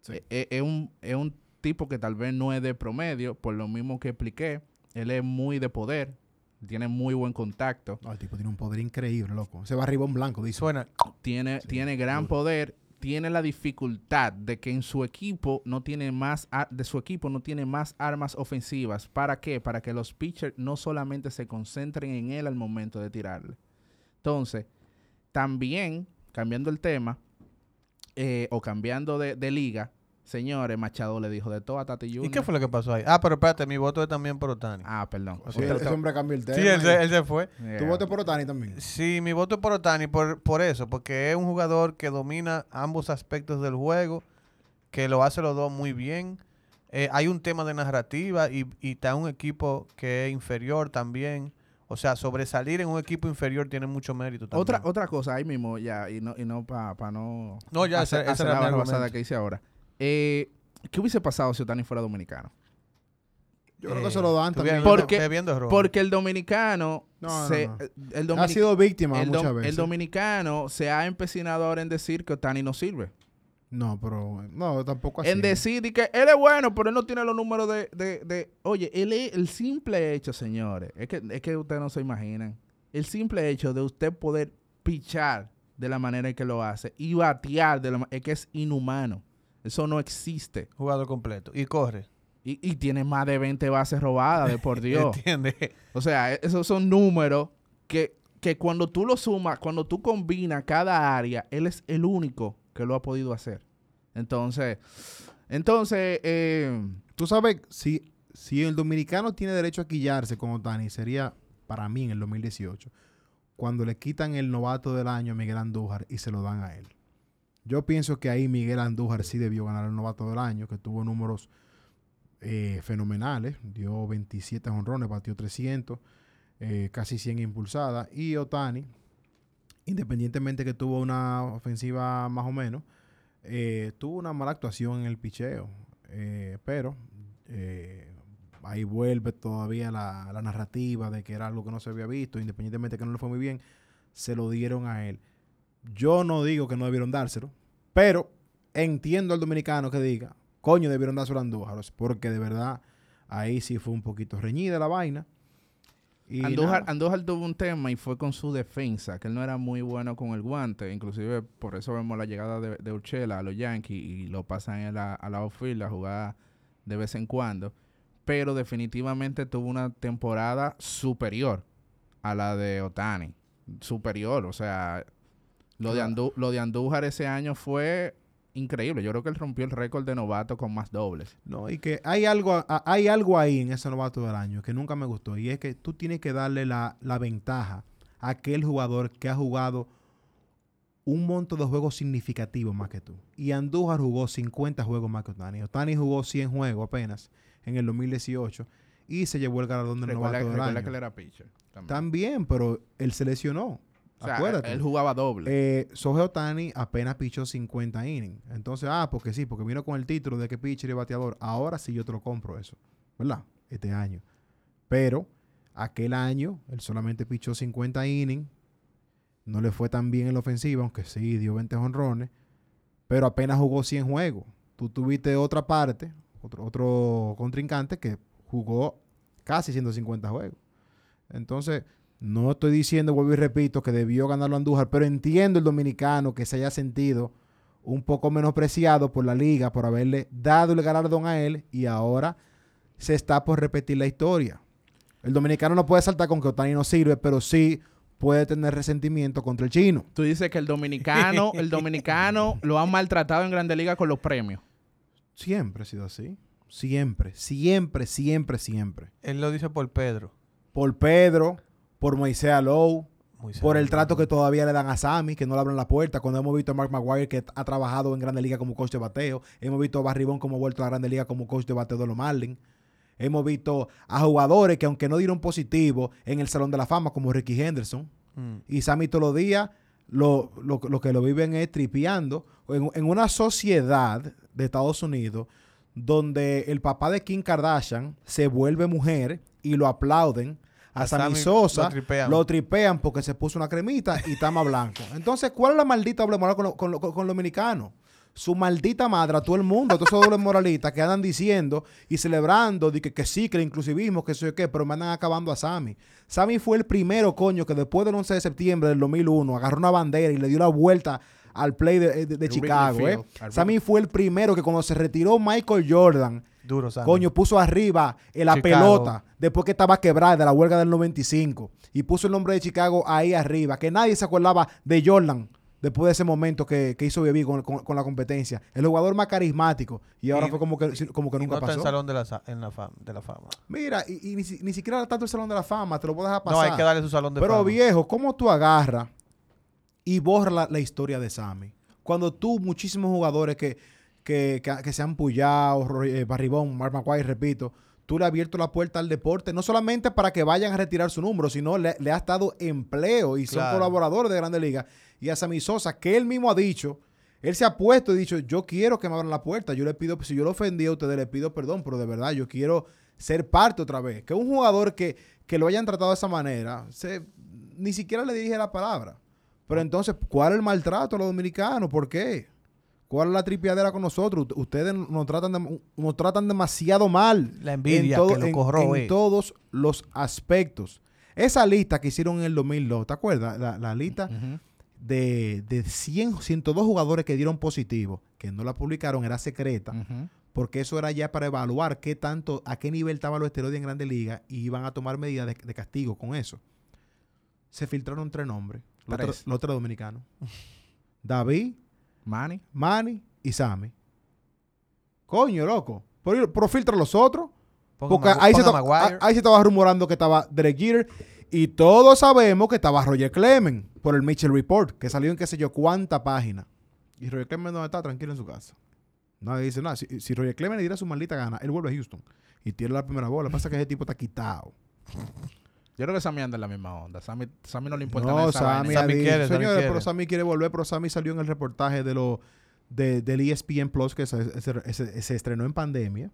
Sí. Eh, eh, Es un, es un tipo que tal vez no es de promedio, por lo mismo que expliqué. Él es muy de poder, tiene muy buen contacto. No, el tipo tiene un poder increíble, loco. Se va arriba un blanco, dice. Suena. tiene, Sí, tiene gran duro. poder, tiene la dificultad de que en su equipo no tiene más de su equipo no tiene más armas ofensivas. ¿Para qué? Para que los pitchers no solamente se concentren en él al momento de tirarle. Entonces, también, cambiando el tema, eh, o cambiando de liga, señores, Machado le dijo de todo a Tati Junior. ¿Y qué fue lo que pasó ahí? Ah, pero espérate, mi voto es también por Otani. Ah, perdón. Sí, Otra- ese hombre cambió el tema. sí, él se, él se fue. Yeah. ¿Tú votas por Otani también? Sí, mi voto es por Otani por, por eso, porque es un jugador que domina ambos aspectos del juego, que lo hace los dos muy bien. Eh, hay un tema de narrativa y, y está un equipo que es inferior también. O sea, sobresalir en un equipo inferior tiene mucho mérito también. Otra, otra cosa ahí mismo, ya, y no, y no para no, No, ya, hacer, hacer era la mi barbasada que hice ahora. Eh, ¿Qué hubiese pasado si Otani fuera dominicano? Yo creo que Eh, se lo dan también. Porque- bebiendo ron. Porque el dominicano, No, no, se, no. El, Ha sido víctima el muchas veces. el dominicano se ha empecinado ahora en decir que Otani no sirve. No, pero no, tampoco así. En decir y que él es bueno, pero él no tiene los números de... de, de- oye, él es- el simple hecho, señores, es que, es que ustedes no se imaginan. El simple hecho de usted poder pichar de la manera en que lo hace y batear de la es que es inhumano. Eso no existe. Jugador completo. Y corre. Y, y tiene más de 20 bases robadas, de por [LAUGHS] Dios. ¿Entiendes? O sea, e- esos son números que, que cuando tú lo sumas, cuando tú combinas cada área, él es el único que lo ha podido hacer. Entonces, entonces, eh, Tú sabes, si, si el dominicano tiene derecho a quillarse con Otani, sería para mí en el 2018, cuando le quitan el novato del año a Miguel Andújar y se lo dan a él. Yo pienso que ahí Miguel Andújar sí debió ganar el novato del año, que tuvo números eh, fenomenales. Dio 27 honrones, batió 300, eh, casi 100 impulsadas. Y Otani, independientemente que tuvo una ofensiva más o menos, eh, tuvo una mala actuación en el picheo. Pero ahí vuelve todavía la, la narrativa de que era algo que no se había visto, independientemente de que no le fue muy bien, se lo dieron a él. Yo no digo que no debieron dárselo, pero entiendo al dominicano que diga, coño, debieron dárselo a Andújar, porque de verdad ahí sí fue un poquito reñida la vaina. Y Andújar. Andújar tuvo un tema y fue con su defensa, que él no era muy bueno con el guante. Inclusive por eso vemos la llegada de, de Urchela a los Yankees y lo pasan a la, a la outfield a jugar de vez en cuando. Pero definitivamente tuvo una temporada superior a la de Otani. Superior, o sea, lo de. Andú- lo de Andújar ese año fue increíble. Yo creo que él rompió el récord de novato con más dobles. No, y que hay algo, hay algo ahí en ese novato del año que nunca me gustó. Y es que tú tienes que darle la, la ventaja a aquel jugador que ha jugado un monto de juegos significativos más que tú. Y Andújar jugó 50 juegos más que Otani. Otani jugó 100 juegos apenas en el 2018 y se llevó el galardón del novato del año. que él era pitcher. También. También, pero él se lesionó. O sea, Acuérdate. él jugaba doble. Eh, Sohei Otani apenas pichó 50 innings. Entonces, ah, porque sí, porque vino con el título de que pitcher y bateador. Ahora sí yo te lo compro eso, ¿verdad? Este año. Pero aquel año él solamente pichó 50 innings. No le fue tan bien en la ofensiva, aunque sí dio 20 honrones. Pero apenas jugó 100 juegos. Tú tuviste otra parte, otro, otro contrincante que jugó casi 150 juegos. Entonces, no estoy diciendo, vuelvo y repito, que debió ganarlo Andújar, pero entiendo el dominicano que se haya sentido un poco menospreciado por la liga por haberle dado el galardón a él y ahora se está por repetir la historia. El dominicano no puede saltar con que Otani no sirve, pero sí puede tener resentimiento contra el chino. Tú dices que el dominicano, [LAUGHS] el dominicano lo han maltratado en Grande Liga con los premios. Siempre ha sido así. Siempre, siempre, siempre, siempre. Él lo dice por Pedro. Por Pedro, por Moisés Alou, por el trato que todavía le dan a Sammy, que no le abren la puerta. Cuando hemos visto a Mark Maguire, que ha trabajado en Grande Liga como coach de bateo. Hemos visto a Barribón como ha vuelto a la Grande Liga como coach de bateo de los Marlins. Hemos visto a jugadores que, aunque no dieron positivo en el Salón de la Fama, como Ricky Henderson, Mm. y Sammy todos los días lo, lo- lo que lo viven es tripeando en, en una sociedad de Estados Unidos donde el papá de Kim Kardashian se vuelve mujer y lo aplauden. A, Sammy Sosa lo tripean. lo tripean porque se puso una cremita y está más blanco. [LAUGHS] Entonces, ¿cuál es la maldita doble moral con, lo- con, lo- con los dominicanos? Su maldita madre a todo el mundo, a todos esos dobles moralistas que andan diciendo y celebrando de que, que sí, que el inclusivismo, que sé yo qué, pero me andan acabando a Sammy. Sammy fue el primero, coño, que después del 11 de septiembre del 2001 agarró una bandera y le dio la vuelta al play de, de- de El Chicago. ¿eh? Field, Sammy fue el primero que cuando se retiró Michael Jordan, Duro, Sammy. Coño, puso arriba en la Chicago. pelota después que estaba quebrada de la huelga del 95 y puso el nombre de Chicago ahí arriba, que nadie se acordaba de Jordan después de ese momento que, que hizo Bebí con, con- con la competencia. El jugador más carismático y ahora Y- fue como que, como que Y nunca no está en pasó. salón de la, en la fama, de la fama. Mira, y, y ni, ni siquiera tanto el Salón de la Fama, te lo puedo dejar pasar. No, hay que darle su salón de Pero fama. viejo, ¿cómo tú agarras y borras la, la historia de Sammy? Cuando tú, muchísimos jugadores que, que, que, que se han pullado, eh, Barribón, Mark repito, tú le has abierto la puerta al deporte, no solamente para que vayan a retirar su número, sino le, le has dado empleo y son colaboradores de Grande Liga. Y a Sammy Sosa, que él mismo ha dicho, él se ha puesto y dicho, yo quiero que me abran la puerta, yo le pido, si yo lo ofendí a ustedes, le pido perdón, pero de verdad yo quiero ser parte otra vez. Que un jugador que, que lo hayan tratado de esa manera, se, ni siquiera le dirige la palabra. Pero entonces, ¿cuál es el maltrato a los dominicanos? ¿Por qué? ¿Cuál es la tripiadera con nosotros? Ustedes nos tratan, de- nos tratan demasiado mal. La envidia en todo- que lo en- corroe. en todos los aspectos. Esa lista que hicieron en el 2002, ¿te acuerdas? La, la lista Ujú. de, de 100, 102 jugadores que dieron positivo, que no la publicaron, era secreta, porque eso era ya para evaluar qué tanto, a qué nivel estaban los esteroides en Grandes Ligas y iban a tomar medidas de, de castigo con eso. Se filtraron tres nombres, los Tres. tres, los tres dominicanos. David, Manny. Manny y Sammy. Coño, loco. Pero, pero filtra los otros. Ponga Porque ahí se, a- ahí estaba rumorando que estaba Derek Jeter. Y todos sabemos que estaba Roger Clemens por el Mitchell Report, que salió en qué sé yo cuánta página. Y Roger Clemens no está tranquilo en su casa. Nadie dice nada. Si, si Roger Clemens le diera su maldita gana, él vuelve a Houston y tira la primera bola. Lo que pasa es que ese tipo está quitado. Yo creo que Sammy anda en la misma onda. Sammy, Sammy no le importa No, esa Sammy. Sammy quiere, Sammy señores, quiere. pero Sammy quiere volver, pero Sammy salió en el reportaje de lo de, del ESPN Plus que se, se- se- se estrenó en pandemia.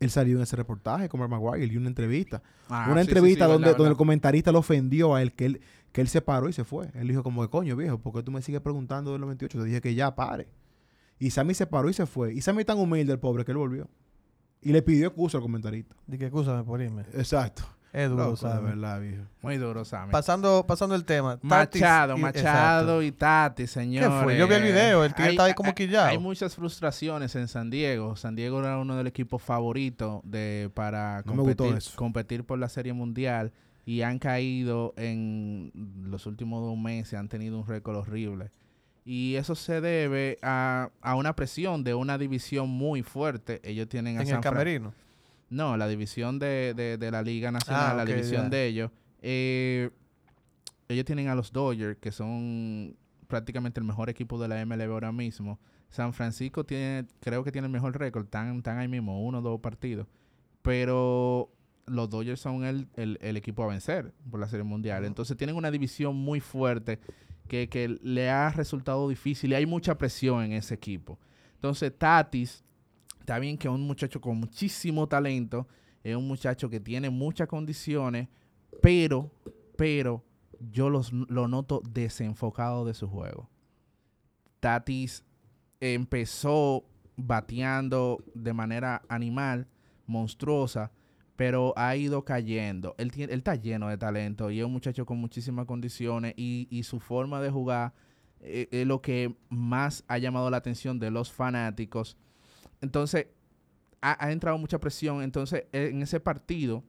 Él salió en ese reportaje con Mark Maguire y dio una entrevista. Ah, una sí, entrevista sí, donde, verdad, donde el comentarista lo ofendió a él que, él, que él se paró y se fue. Él dijo como que coño viejo, ¿por qué tú me sigues preguntando del 98? Te dije que ya pare. Y Sammy se paró y se fue. Y Sammy tan humilde el pobre que él volvió. Y le pidió excusa al comentarista. Dije, escúchame por irme. Exacto. Es duro, Loco, de Sammy. verdad, viejo. Muy duro, Sammy. Pasando, pasando el tema. Machado, y- Machado exacto. y Tati, señores. fue? Yo vi el video, el tío Hay- estaba ahí como quillado. Hay muchas frustraciones en San Diego. San Diego era uno de los equipos favoritos de, para No competir, competir por la Serie Mundial y han caído en los últimos dos meses, han tenido un récord horrible. Y eso se debe a, a una presión de una división muy fuerte. Ellos tienen a En San el camerino. No, la división de, de- de la Liga Nacional, Ah, la división de ellos. eh, ellos tienen a los Dodgers, que son prácticamente el mejor equipo de la MLB ahora mismo. San Francisco tiene, creo que tiene el mejor récord, están, están ahí mismo, uno o dos partidos. Pero los Dodgers son el, el- el equipo a vencer por la Serie Mundial. Entonces tienen una división muy fuerte que, que le ha resultado difícil y hay mucha presión en ese equipo. Entonces Tatis, está bien que un muchacho con muchísimo talento, es un muchacho que tiene muchas condiciones, pero, pero yo los, lo noto desenfocado de su juego. Tatis empezó bateando de manera animal, monstruosa, pero ha ido cayendo. Él, tiene, él está lleno de talento y es un muchacho con muchísimas condiciones y, y su forma de jugar eh, es lo que más ha llamado la atención de los fanáticos. Entonces, ha, entrado mucha presión. Entonces, en ese partido,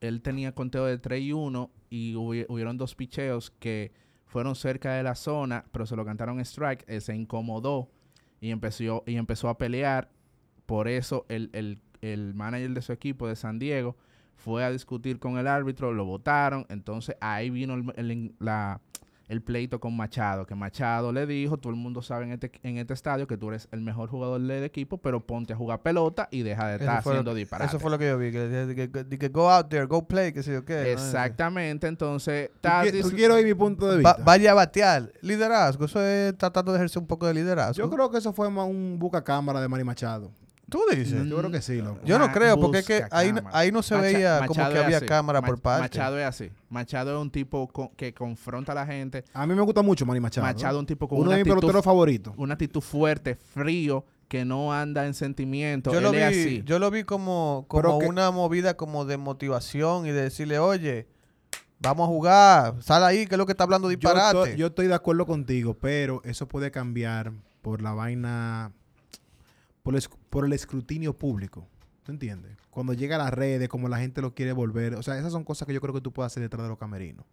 él tenía conteo de 3 y 1 y hubi- hubieron dos picheos que fueron cerca de la zona, pero se lo cantaron strike. Él se incomodó y empezó, y empezó a pelear. Por eso el, el- el manager de su equipo de San Diego fue a discutir con el árbitro, lo votaron, entonces ahí vino el- la- el pleito con Machado, que Machado le dijo, todo el mundo sabe en este, en este estadio que tú eres el mejor jugador del equipo, pero ponte a jugar pelota y deja de estar haciendo disparates. Eso fue lo que yo vi. Que, que, que- que- que go out there, go play, que sé yo qué. Exactamente, entonces Tú qui- Tatis- tú quiero oír mi punto de Va- vista. vaya a batear. Liderazgo. Eso es tratando de ejercer un poco de liderazgo. Yo creo que eso fue más un buca cámara de Manny Machado. Tú dices. Yo creo que sí, loco. Yo no Ma- creo, porque es que ahí, ahí no se Macha- veía como Machado que había así. cámara por parte. Machado es así. Machado es un tipo que confronta a la gente. A mí me gusta mucho Manny Machado. Machado es un tipo con Uno una de mis actitud, peloteros favoritos. una actitud fuerte, frío, que no anda en sentimientos. yo, lo vi, es así. yo lo vi como, como que- una movida como de motivación y de decirle, oye, vamos a jugar, sal ahí, que es lo que está hablando Yo disparate. yo estoy de acuerdo contigo, pero eso puede cambiar por la vaina, por el, esc- por el escrutinio público. ¿Tú entiendes? Cuando llega a las redes, como la gente lo quiere volver. O sea, esas son cosas que yo creo que tú puedes hacer detrás de los camerinos.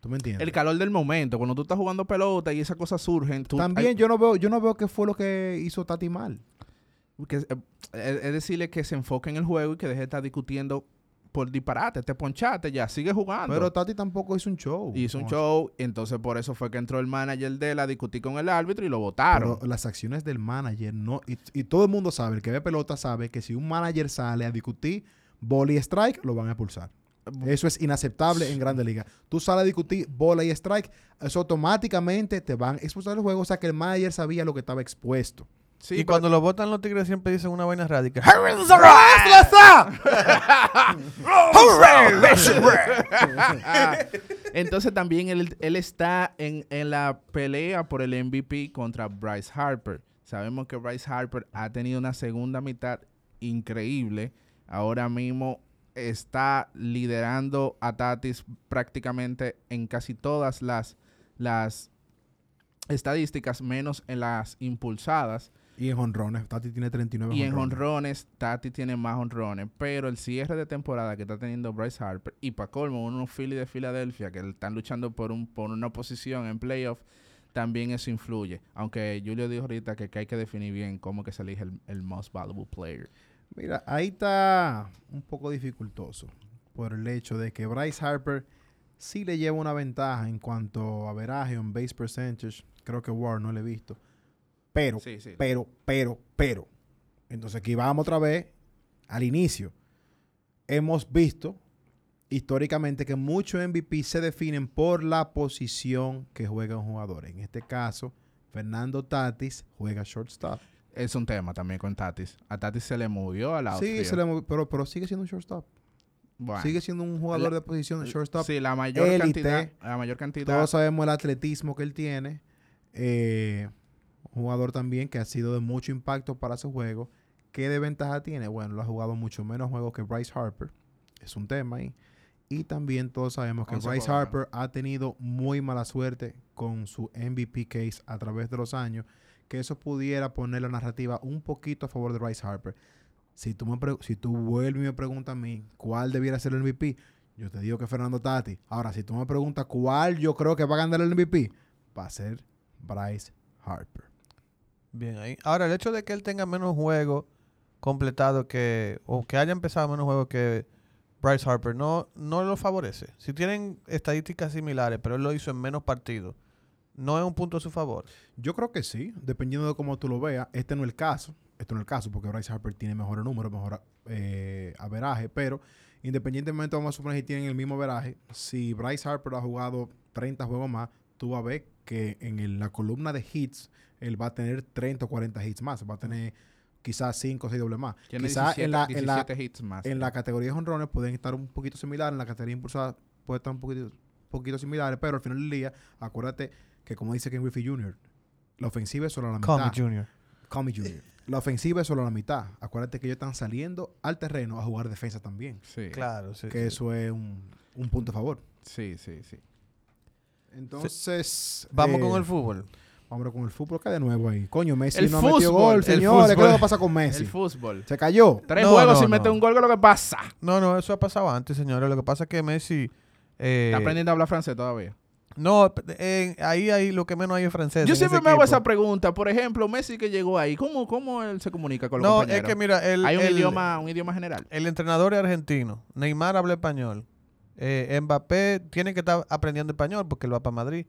¿Tú me entiendes? el calor del momento, cuando tú estás jugando pelota y esas cosas surgen. tú- También hay- yo no veo, yo no veo qué fue lo que hizo Tati mal. que, eh, es decirle que se enfoque en el juego y que deje de estar discutiendo por disparate. Te ponchaste ya, sigue jugando. Pero Tati tampoco hizo un show. Hizo un Como- show, entonces por eso fue que entró el manager de él a discutir con el árbitro y lo votaron. Pero las acciones del manager no. Y, y todo el mundo sabe, el que ve pelota sabe que si un manager sale a discutir bola y strike, lo van a expulsar. Eso es inaceptable en Grandes Ligas. Tú sales a discutir bola y strike, eso automáticamente te van a expulsar del juego. O sea que el manager sabía lo que estaba expuesto. Sí, y pero- cuando lo votan los tigres siempre dicen una vaina radical. [LAUGHS] [LAUGHS] Entonces también él, él está en, en la pelea por el MVP contra Bryce Harper. Sabemos que Bryce Harper ha tenido una segunda mitad increíble. Ahora mismo está liderando a Tatis prácticamente en casi todas las, las estadísticas, menos en las impulsadas. Y en honrones, Tati tiene 39 Y en honrones, Tati tiene más honrones. Pero el cierre de temporada que está teniendo Bryce Harper y para colmo, unos Phillies de Filadelfia que están luchando por, un, por una posición en playoff, también eso influye. Aunque Julio dijo ahorita que, que hay que definir bien cómo que se elige el, el most valuable player. Mira, ahí está un poco dificultoso por el hecho de que Bryce Harper sí le lleva una ventaja en cuanto a veraje en base percentage. Creo que War no le he visto. Pero, Sí, sí. pero, pero, pero. Entonces aquí vamos otra vez al inicio. Hemos visto históricamente que muchos MVP se definen por la posición que juega un jugador. En este caso, Fernando Tatis juega shortstop. Es un tema también con Tatis. A Tatis se le movió al Sí, outfield. se le movió, pero, pero sigue siendo un shortstop. Bueno, Sigue siendo un jugador La- de posición de shortstop. Sí, la mayor élite. cantidad. La mayor cantidad. Todos sabemos el atletismo que él tiene. Eh, un jugador también que ha sido de mucho impacto para su juego. ¿Qué de ventaja tiene? Bueno, lo ha jugado mucho menos juegos que Bryce Harper. Es un tema ahí. Y también todos sabemos que 11 Bryce Harper ha tenido muy mala suerte con su MVP case a través de los años. Que eso pudiera poner la narrativa un poquito a favor de Bryce Harper. Si tú, me si tú vuelves y me preguntas a mí cuál debiera ser el MVP, yo te digo que Fernando Tati. Ahora, si tú me preguntas cuál yo creo que va a ganar el MVP, va a ser Bryce Harper. Bien ahí. Ahora, el hecho de que él tenga menos juegos completados que, o que haya empezado menos juegos que Bryce Harper, no, no lo favorece. Si tienen estadísticas similares, pero él lo hizo en menos partidos, no es un punto a su favor. Yo creo que sí, dependiendo de cómo tú lo veas. Este no es el caso. Este no es el caso porque Bryce Harper tiene mejores números, mejor eh, averaje. Pero independientemente, vamos a suponer que tienen el mismo averaje. Si Bryce Harper ha jugado 30 juegos más, tú vas a ver que en el- la columna de hits, él va a tener 30 o 40 hits más. Va a tener quizás 5 o 6 dobles más. Quizás 17, en la, en la, 17 hits más. en la categoría de honrones pueden estar un poquito similares, en la categoría impulsada puede estar un poquito, poquito similares, pero al final del día, acuérdate que como dice Ken Griffey Jr., la ofensiva es solo la Call me mitad. Junior. Call me Jr. La ofensiva es solo la mitad. Acuérdate que ellos están saliendo al terreno a jugar defensa también. Sí. Claro, sí. Que sí. eso es un, un punto a favor. Sí, sí, sí. Entonces... Vamos eh, con el fútbol. Vámonos con el fútbol. ¿Qué de nuevo ahí? Coño, Messi El no metió fútbol, gol, el señores. ¿Qué es lo que pasa con Messi? El fútbol. Se cayó. Tres No, juegos no, sin no. meter un gol, ¿qué es lo que pasa? No, no, eso ha pasado antes, señores. Lo que pasa es que Messi... eh, Está aprendiendo a hablar francés todavía. No, eh, ahí, ahí lo que menos hay es francés. Yo siempre me hago esa pregunta. Por ejemplo, Messi que llegó ahí, ¿cómo, cómo él se comunica con los No, compañeros? es que mira, el, Hay un el- idioma, un idioma general. el entrenador es argentino. Neymar habla español. Eh, Mbappé tiene que estar aprendiendo español porque él va para Madrid.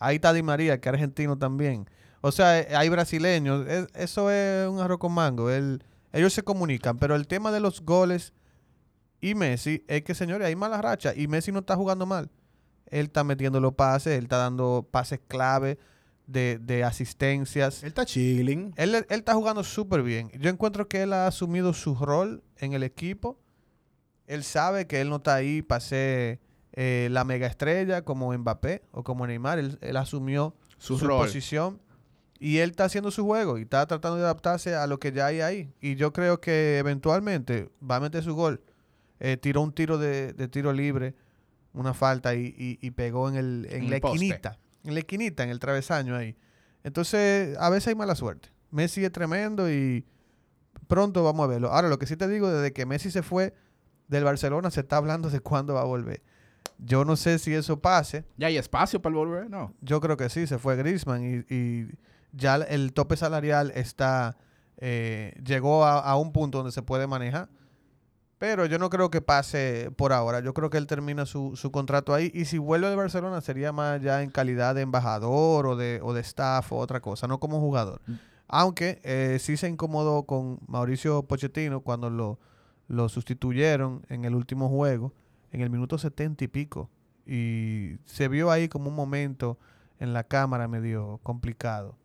Ahí está Di María, que es argentino también. O sea, eh, hay brasileños. Es- eso es un arroz con mango. El- ellos se comunican. Pero el tema de los goles y Messi es que, señores, hay mala racha. Y Messi no está jugando mal. Él está metiendo los pases, él está dando pases clave de, de asistencias. Él está chilling. Él, él está jugando súper bien. Yo encuentro que él ha asumido su rol en el equipo. Él sabe que él no está ahí para ser eh, la mega estrella como Mbappé o como Neymar. Él, él asumió Su posición y él está haciendo su juego y está tratando de adaptarse a lo que ya hay ahí. Y yo creo que eventualmente va a meter su gol. Eh, tiró un tiro de, de tiro libre, una falta y, y- y pegó en, el, en, En la poste. esquinita. En la esquinita, en el travesaño ahí. Entonces, a veces hay mala suerte. Messi es tremendo y pronto vamos a verlo. Ahora, lo que sí te digo, desde que Messi se fue del Barcelona, se está hablando de cuándo va a volver. Yo no sé si eso pase. ¿Ya hay espacio para el volver? No. Yo creo que sí, se fue Griezmann y, y ya el tope salarial está eh, llegó a, a un punto donde se puede manejar. Pero yo no creo que pase por ahora. Yo creo que él termina su, su contrato ahí. Y si vuelve de Barcelona sería más ya en calidad de embajador o de, o de staff o otra cosa, no como jugador. Aunque eh, sí se incomodó con Mauricio Pochettino cuando lo, lo sustituyeron en el último juego, en el minuto setenta y pico. Y se vio ahí como un momento en la cámara medio complicado.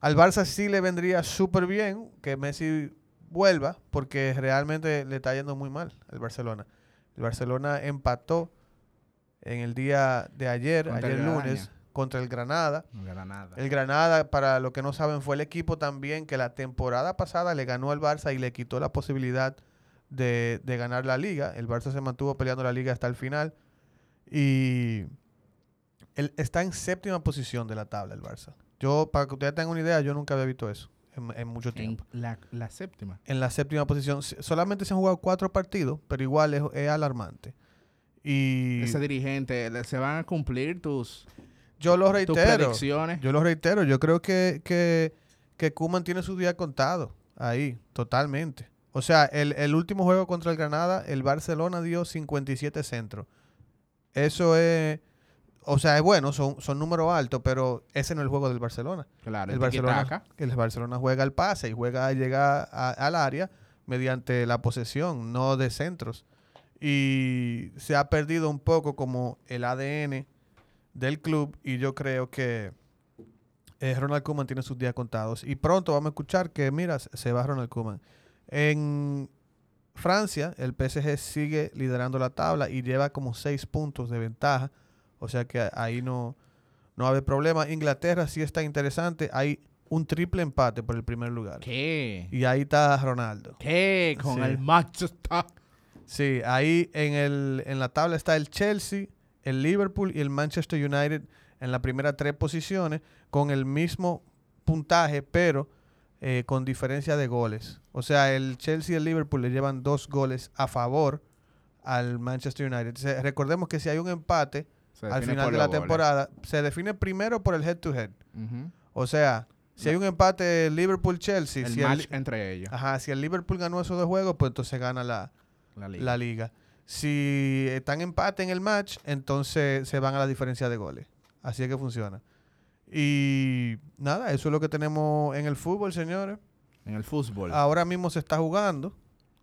Al Barça sí le vendría súper bien que Messi vuelva, porque realmente le está yendo muy mal al Barcelona. El Barcelona empató en el día de ayer, Contra ayer lunes, Granada. contra el Granada. No gana nada. El Granada, para los que no saben, fue el equipo también que la temporada pasada le ganó al Barça y le quitó la posibilidad de, de ganar la liga. El Barça se mantuvo peleando la liga hasta el final. Y él está en séptima posición de la tabla el Barça. Yo, para que ustedes tengan una idea, yo nunca había visto eso en, en mucho En tiempo. la, la séptima. En la séptima posición. Solamente se han jugado cuatro partidos, pero igual es, es alarmante. Y Ese dirigente, le- se van a cumplir tus, yo lo tus reitero. predicciones. Yo lo reitero, yo creo que, que, que Koeman tiene su día contado ahí, totalmente. O sea, el, el último juego contra el Granada, el Barcelona dio 57 centros. Eso es, o sea, es bueno, son, son números altos, pero ese no es el juego del Barcelona. Claro, El el Barcelona, el Barcelona juega el pase y juega a llegar a- al área mediante la posesión, no de centros. Y se ha perdido un poco como el ADN del club y yo creo que eh, Ronald Koeman tiene sus días contados. Y pronto vamos a escuchar que, mira, se- se va Ronald Koeman. En Francia, el PSG sigue liderando la tabla y lleva como seis puntos de ventaja. O sea que ahí no, no va a haber problema. Inglaterra sí está interesante. Hay un triple empate por el primer lugar. ¿Qué? Y ahí está Ronaldo. ¿Qué? Con Sí. el Manchester. Sí, ahí en, el, en la tabla está el Chelsea, el Liverpool y el Manchester United en las primeras tres posiciones con el mismo puntaje, pero eh, con diferencia de goles. O sea, el Chelsea y el Liverpool le llevan dos goles a favor al Manchester United. Se- recordemos que si hay un empate al final de la goles. temporada, se define primero por el head-to-head. O sea, si hay un empate Liverpool-Chelsea, el si match el, entre ellos. ajá, si el Liverpool ganó esos dos juegos, pues entonces gana la, La liga. la liga. Si están empate en el match, entonces se van a la diferencia de goles. Así es que funciona. Y nada, eso es lo que tenemos en el fútbol, señores. En el fútbol. Ahora mismo se está jugando.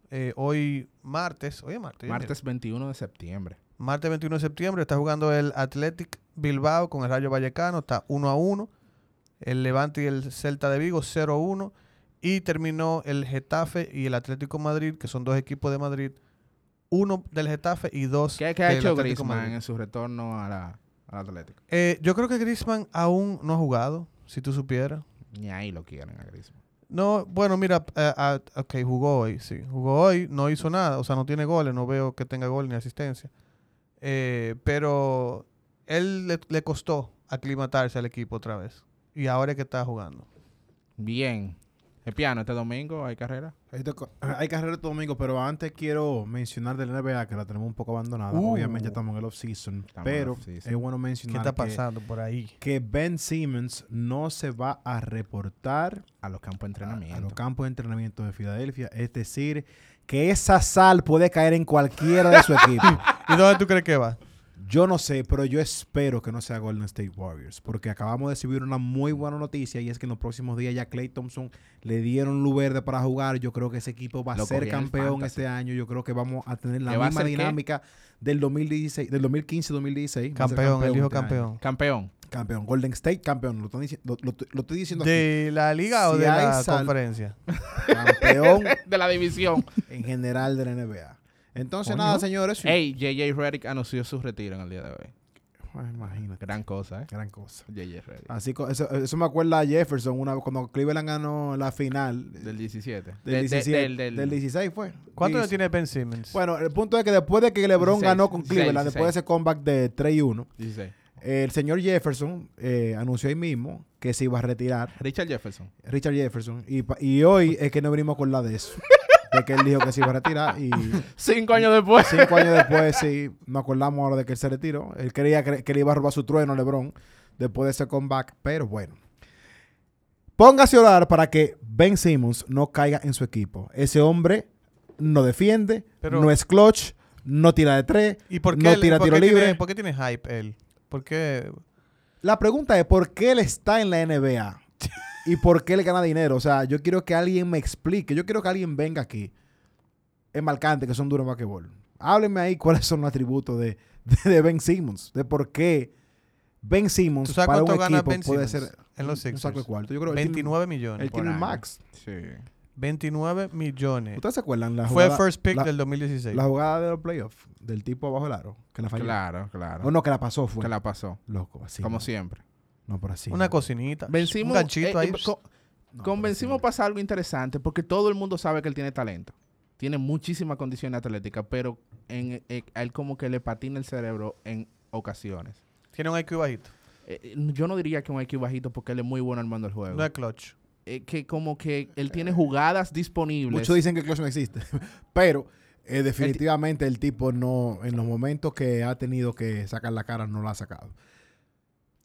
eh, hoy martes, hoy es martes. Martes 21 de septiembre. mira. Martes 21 de septiembre está jugando el Athletic Bilbao con el Rayo Vallecano. Está 1 a 1. El Levante y el Celta de Vigo 0 a 1. Y terminó el Getafe y el Atlético Madrid, que son dos equipos de Madrid. Uno del Getafe y dos ¿Qué, qué ha del hecho Atlético Griezmann Madrid. en su retorno a la, al Atlético? Eh, yo creo que Griezmann aún no ha jugado, si tú supieras. Ni ahí lo quieren a Griezmann. No, bueno, mira, ah, ok, jugó hoy, sí. Jugó hoy, no hizo nada, o sea, no tiene goles, no veo que tenga gol ni asistencia. Eh, pero él le, le costó aclimatarse al equipo otra vez. Y ahora es que está jugando. Bien. El piano, este domingo hay carrera. Esto co- [CLEARS THROAT] Hay carrera este domingo, pero antes quiero mencionar del NBA que la tenemos un poco abandonada. Uh. Obviamente ya estamos en el off-season, pero es bueno ¿Qué mencionar está que, pasando por ahí? que Ben Simmons no se va a reportar A los campos de a, entrenamiento. a los campos de entrenamiento de Filadelfia. Es decir, que esa sal puede caer en cualquiera de su [LAUGHS] equipo. ¿Y dónde tú crees que va? Yo no sé, pero yo espero que no sea Golden State Warriors, porque acabamos de recibir una muy buena noticia y es que en los próximos días ya Clay Thompson le dieron luz verde para jugar. Yo creo que ese equipo va a Lo ser el campeón este año. Yo creo que vamos a tener la ¿Que va a misma qué? dinámica del 2016, del 2015-2016. Va a ser Campeón, él dijo este año. campeón. Campeón. Campeón, Golden State campeón. Lo, estoy dici- lo- lo- lo estoy diciendo aquí. ¿De la liga o Si de la conferencia? Campeón [LAUGHS] de la división. en general de la NBA. Entonces, Coño. nada, señores. Ey, JJ Redick anunció su retiro en el día de hoy. Ay, imagínate. Gran cosa, ¿eh? Gran cosa. JJ Redick. Así eso, eso me acuerda a Jefferson una, cuando Cleveland ganó la final Del 17. del, De- de- 17, del- del- del 16 fue. ¿Cuánto le tiene Ben Simmons? Bueno, el punto es que después de que LeBron 16, ganó con 16, Cleveland, después de 16. ese comeback de 3 y 1, 16. el señor Jefferson eh, anunció ahí mismo que se iba a retirar, Richard Jefferson. Richard Jefferson, y, pa- y hoy es que no venimos con la de eso, [LAUGHS] de que él dijo que se iba a retirar y [LAUGHS] Cinco años después. cinco años después sí nos acordamos ahora de que él se retiró. Él creía que, que le iba a robar su trueno LeBron después de ese comeback, pero bueno. Póngase a orar para que Ben Simmons no caiga en su equipo. Ese hombre no defiende, Pero- no es clutch, no tira de tres, ¿Y por qué, no tira tiro qué tiene- libre. ¿Por qué tiene hype él? ¿Por qué? La pregunta es por qué él está en la NBA [LAUGHS] y por qué él gana dinero. O sea, yo quiero que alguien me explique. Yo quiero que alguien venga aquí en Marcante, que son duros en basquetbol. Háblenme ahí cuáles son los atributos de, de, de Ben Simmons, de por qué Ben Simmons ¿Tú sabes para un cuánto gana equipo Ben puede Simmons ser en los un- un saco de Sixers? cuarto. Yo creo que él tiene- 29 millones. Él por tiene max. Sí. 29 millones. ¿Ustedes se acuerdan la Fue jugada, first pick la, del 2016. la jugada de los playoffs del tipo abajo del aro? Que la falló. Claro, claro. O no, que la pasó fue. Que la pasó. Loco, así. como no. siempre. No, por así. Una cocinita. Vencimos. Un ganchito eh, ahí. eh, con, No, con por así Vencimos no. pasa algo interesante porque todo el mundo sabe que él tiene talento. Tiene muchísimas condiciones atléticas, pero en, eh, a él como que le patina el cerebro en ocasiones. Tiene un IQ bajito. Eh, yo no diría que un IQ bajito porque él es muy bueno armando el juego. No es clutch. Eh, que como que él tiene jugadas disponibles. Muchos dicen que Clutch no existe, [LAUGHS] pero eh, definitivamente el tipo no, en los momentos que ha tenido que sacar la cara, no la ha sacado.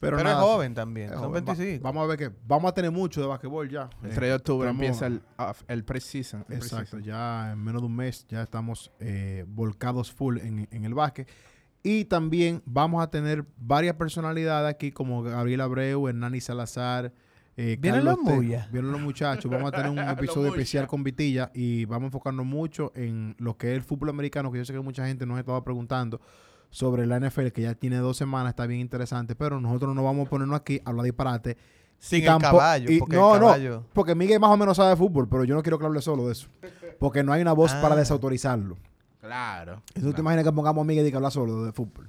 Pero, Pero, nada, es joven también. es Son joven. Va- 25. vamos a ver que vamos a tener mucho de basquetbol ya. El Eh, 3 de octubre estamos- empieza el, el preseason. Exacto, ya en menos de un mes ya estamos eh, volcados full en, en el básquet. Y también vamos a tener varias personalidades aquí como Gabriel Abreu, Hernani Salazar. Eh, Vienen Carlos los. Vienen los muchachos. Vamos a tener un [LAUGHS] episodio especial con Vitilla y vamos a enfocarnos mucho en lo que es el fútbol americano, que yo sé que mucha gente nos estaba preguntando sobre la NFL, que ya tiene dos semanas, está bien interesante, pero nosotros no vamos a ponernos aquí a hablar disparate. Sin Y el caballo. y- porque no, el no. caballo... Porque Miguel más o menos sabe de fútbol, pero yo no quiero que hable solo de eso. Porque no hay una voz para Ah. desautorizarlo. Claro. Entonces, ¿tú claro. te imaginas que pongamos a Miguel y que habla solo de fútbol?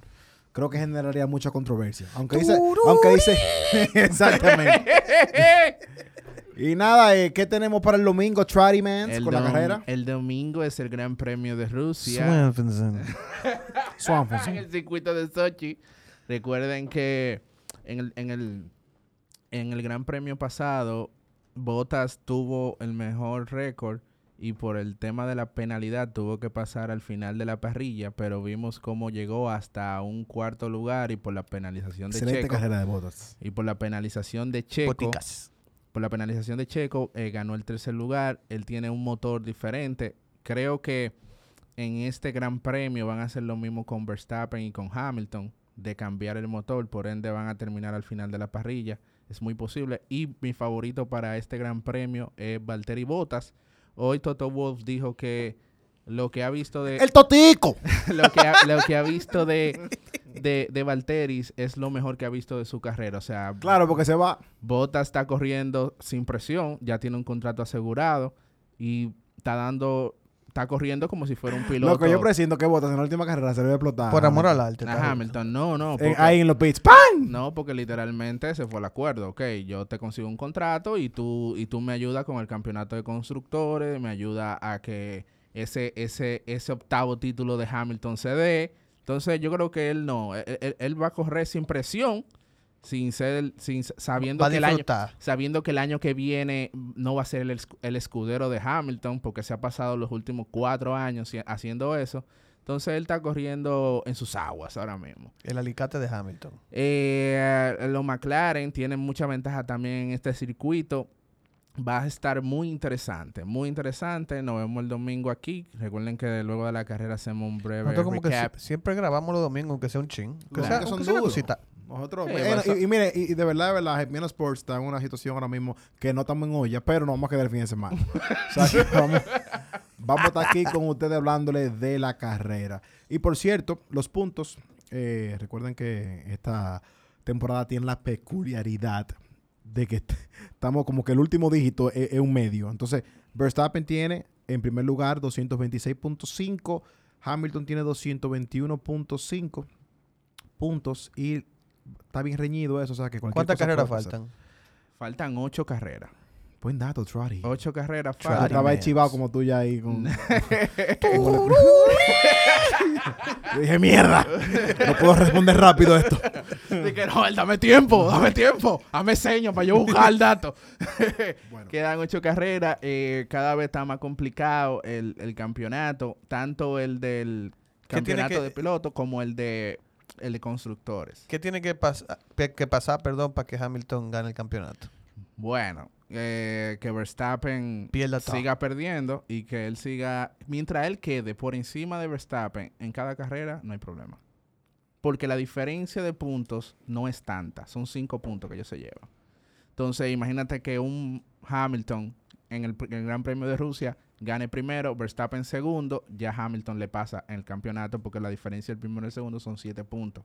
Creo que generaría mucha controversia. Aunque dice... Aunque dice... [LAUGHS] Exactamente. [LAUGHS] y nada, eh, ¿qué tenemos para el domingo? Trotty Mans El, con la carrera. el domingo es el Gran Premio de Rusia. En [LAUGHS] el circuito de Sochi. Recuerden que en el, en el, en el Gran Premio pasado, Bottas tuvo el mejor récord y por el tema de la penalidad tuvo que pasar al final de la parrilla, pero vimos cómo llegó hasta un cuarto lugar y por la penalización de Excelente Checo carrera de botas. y por la penalización de Checo Boticas. Por la penalización de Checo, eh, ganó el tercer lugar. Él tiene un motor diferente. Creo que en este gran premio van a hacer lo mismo con Verstappen y con Hamilton, de cambiar el motor, por ende van a terminar al final de la parrilla. Es muy posible. Y mi favorito para este gran premio es Valtteri Bottas. Hoy Toto Wolff dijo que lo que ha visto de ¡El Totico! [LAUGHS] lo, que ha, lo que ha visto de, [LAUGHS] de, de Valtteris es lo mejor que ha visto de su carrera. O sea, Claro, porque se va. Bota está corriendo sin presión, ya tiene un contrato asegurado y está dando, está corriendo como si fuera un piloto. Lo que yo presiento que Botas en la última carrera se le va a explotar. Por amor al Hamilton. arte. a Hamilton, no, no. Porque- ahí en los pits. ¡Pam! no, porque literalmente se fue el acuerdo. Ok, yo te consigo un contrato y tú, y tú me ayudas con el campeonato de constructores, me ayuda a que ese, ese, ese octavo título de Hamilton se dé. Entonces yo creo que él no, él, él- él va a correr sin presión, sin ser, sin sabiendo que el año, sabiendo que el año que viene no va a ser el, el escudero de Hamilton, porque se ha pasado los últimos cuatro años haciendo eso. Entonces él está corriendo en sus aguas ahora mismo. El alicate de Hamilton. Eh, los McLaren tienen mucha ventaja también en este circuito. Va a estar muy interesante, muy interesante. Nos vemos el domingo aquí. Recuerden que luego de la carrera hacemos un breve Nosotros como que recap. si- siempre grabamos los domingos, aunque sea un chin. Aunque Los sea, que son sea cosita. Nosotros, Sí, eh, vas a- y, y mire, y, y de verdad, de verdad, Gemino Sports está en una situación ahora mismo que no estamos en olla, pero nos vamos a quedar el fin de semana. [LAUGHS] o sea, que vamos, vamos a estar aquí con ustedes hablándole de la carrera. Y por cierto, los puntos, eh, recuerden que esta temporada tiene la peculiaridad de que est- estamos como que el último dígito es, es un medio. Entonces, Verstappen tiene en primer lugar 226.5, Hamilton tiene 221.5 puntos y está bien reñido eso, o sea que ¿Cuántas carreras pasar. faltan? Faltan ocho carreras. Buen dato, Trotty. Ocho carreras faltan. estaba chivado como tú ya ahí con... [LAUGHS] Yo dije, mierda, no puedo responder rápido esto. [LAUGHS] Dije, no, él, dame tiempo, dame tiempo. Dame señas para yo buscar el dato. [LAUGHS] Bueno. Quedan ocho carreras. eh, cada vez está más complicado el, el campeonato. Tanto el del ¿Qué tiene campeonato que- de piloto como el de el de constructores. ¿Qué tiene que, pas- que pasar perdón, para que Hamilton gane el campeonato? Bueno, eh, que Verstappen Pierda siga perdiendo y que él siga, mientras él quede por encima de Verstappen en cada carrera, no hay problema. Porque la diferencia de puntos no es tanta, son cinco puntos que ellos se llevan. Entonces, imagínate que un Hamilton en el, en el Gran Premio de Rusia gane primero, Verstappen segundo, ya Hamilton le pasa en el campeonato porque la diferencia del primero y el segundo son siete puntos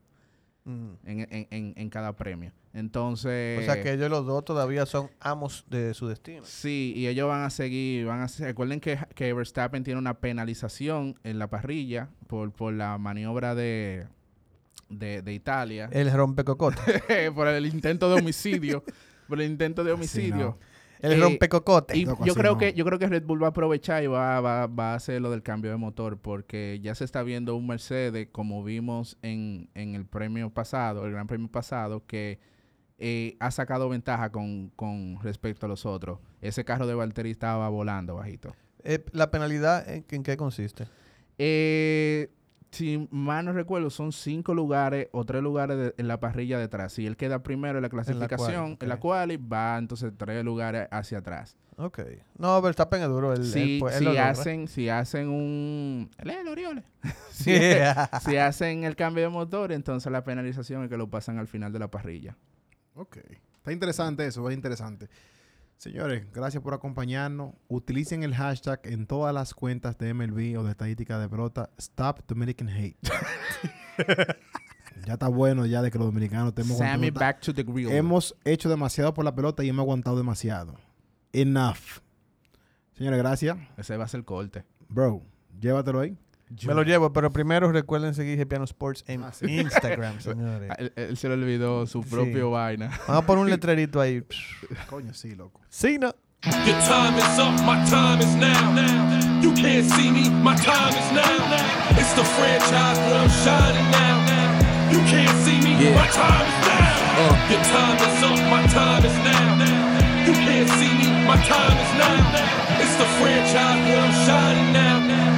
En, en- en- en cada premio. Entonces... O sea que ellos los dos todavía son amos de su destino. Sí, y ellos van a seguir, van a recuerden que, que Verstappen tiene una penalización en la parrilla por, por la maniobra de, de, de Italia, El rompecocote. [LAUGHS] por el intento de homicidio, [LAUGHS] por el intento de homicidio. El Eh, rompecocote. Y Loco, yo creo no. que yo creo que Red Bull va a aprovechar y va, va, va a hacer lo del cambio de motor porque ya se está viendo un Mercedes como vimos en, en el premio pasado, el Gran Premio pasado, que eh, ha sacado ventaja con, con respecto a los otros. Ese carro de Valtteri estaba volando bajito. Eh, ¿La penalidad en, en qué consiste? Eh, si mal no recuerdo, son cinco lugares o tres lugares de- en la parrilla detrás. Si él queda primero en la clasificación, en la ok. quali, va entonces tres lugares hacia atrás. Ok. No, Verstappen es duro. Él, si, pues, él si logra. hacen, si hacen un... Él es el Orioles. [LAUGHS] si, Yeah. [LAUGHS] si hacen el cambio de motor, entonces la penalización es que lo pasan al final de la parrilla. Ok. Está interesante eso, es interesante. Señores, gracias por acompañarnos. Utilicen el hashtag en todas las cuentas de MLB o de estadística de pelota. Stop Dominican Hate. [LAUGHS] ya está bueno ya de que los dominicanos estemos Sammy back to the grill. Hemos hecho demasiado por la pelota y hemos aguantado demasiado. Enough. Señores, gracias. Ese va a ser el corte. Bro, llévatelo ahí. Me lo llevo, pero primero recuerden seguir Piano Sports en Ah, sí. Instagram, [LAUGHS] señores. Ah, Él, él se le olvidó su Sí. propio vaina. Vamos a poner un [LAUGHS] letrerito ahí. Coño, sí, loco. Sí, no. Your time is up, my time is now. You can't see me, my time is now. It's the franchise where I'm shining now. You can't see me, my time is now. Your time is up, my time is now. You can't see me, my time is now. It's the franchise where I'm shining now.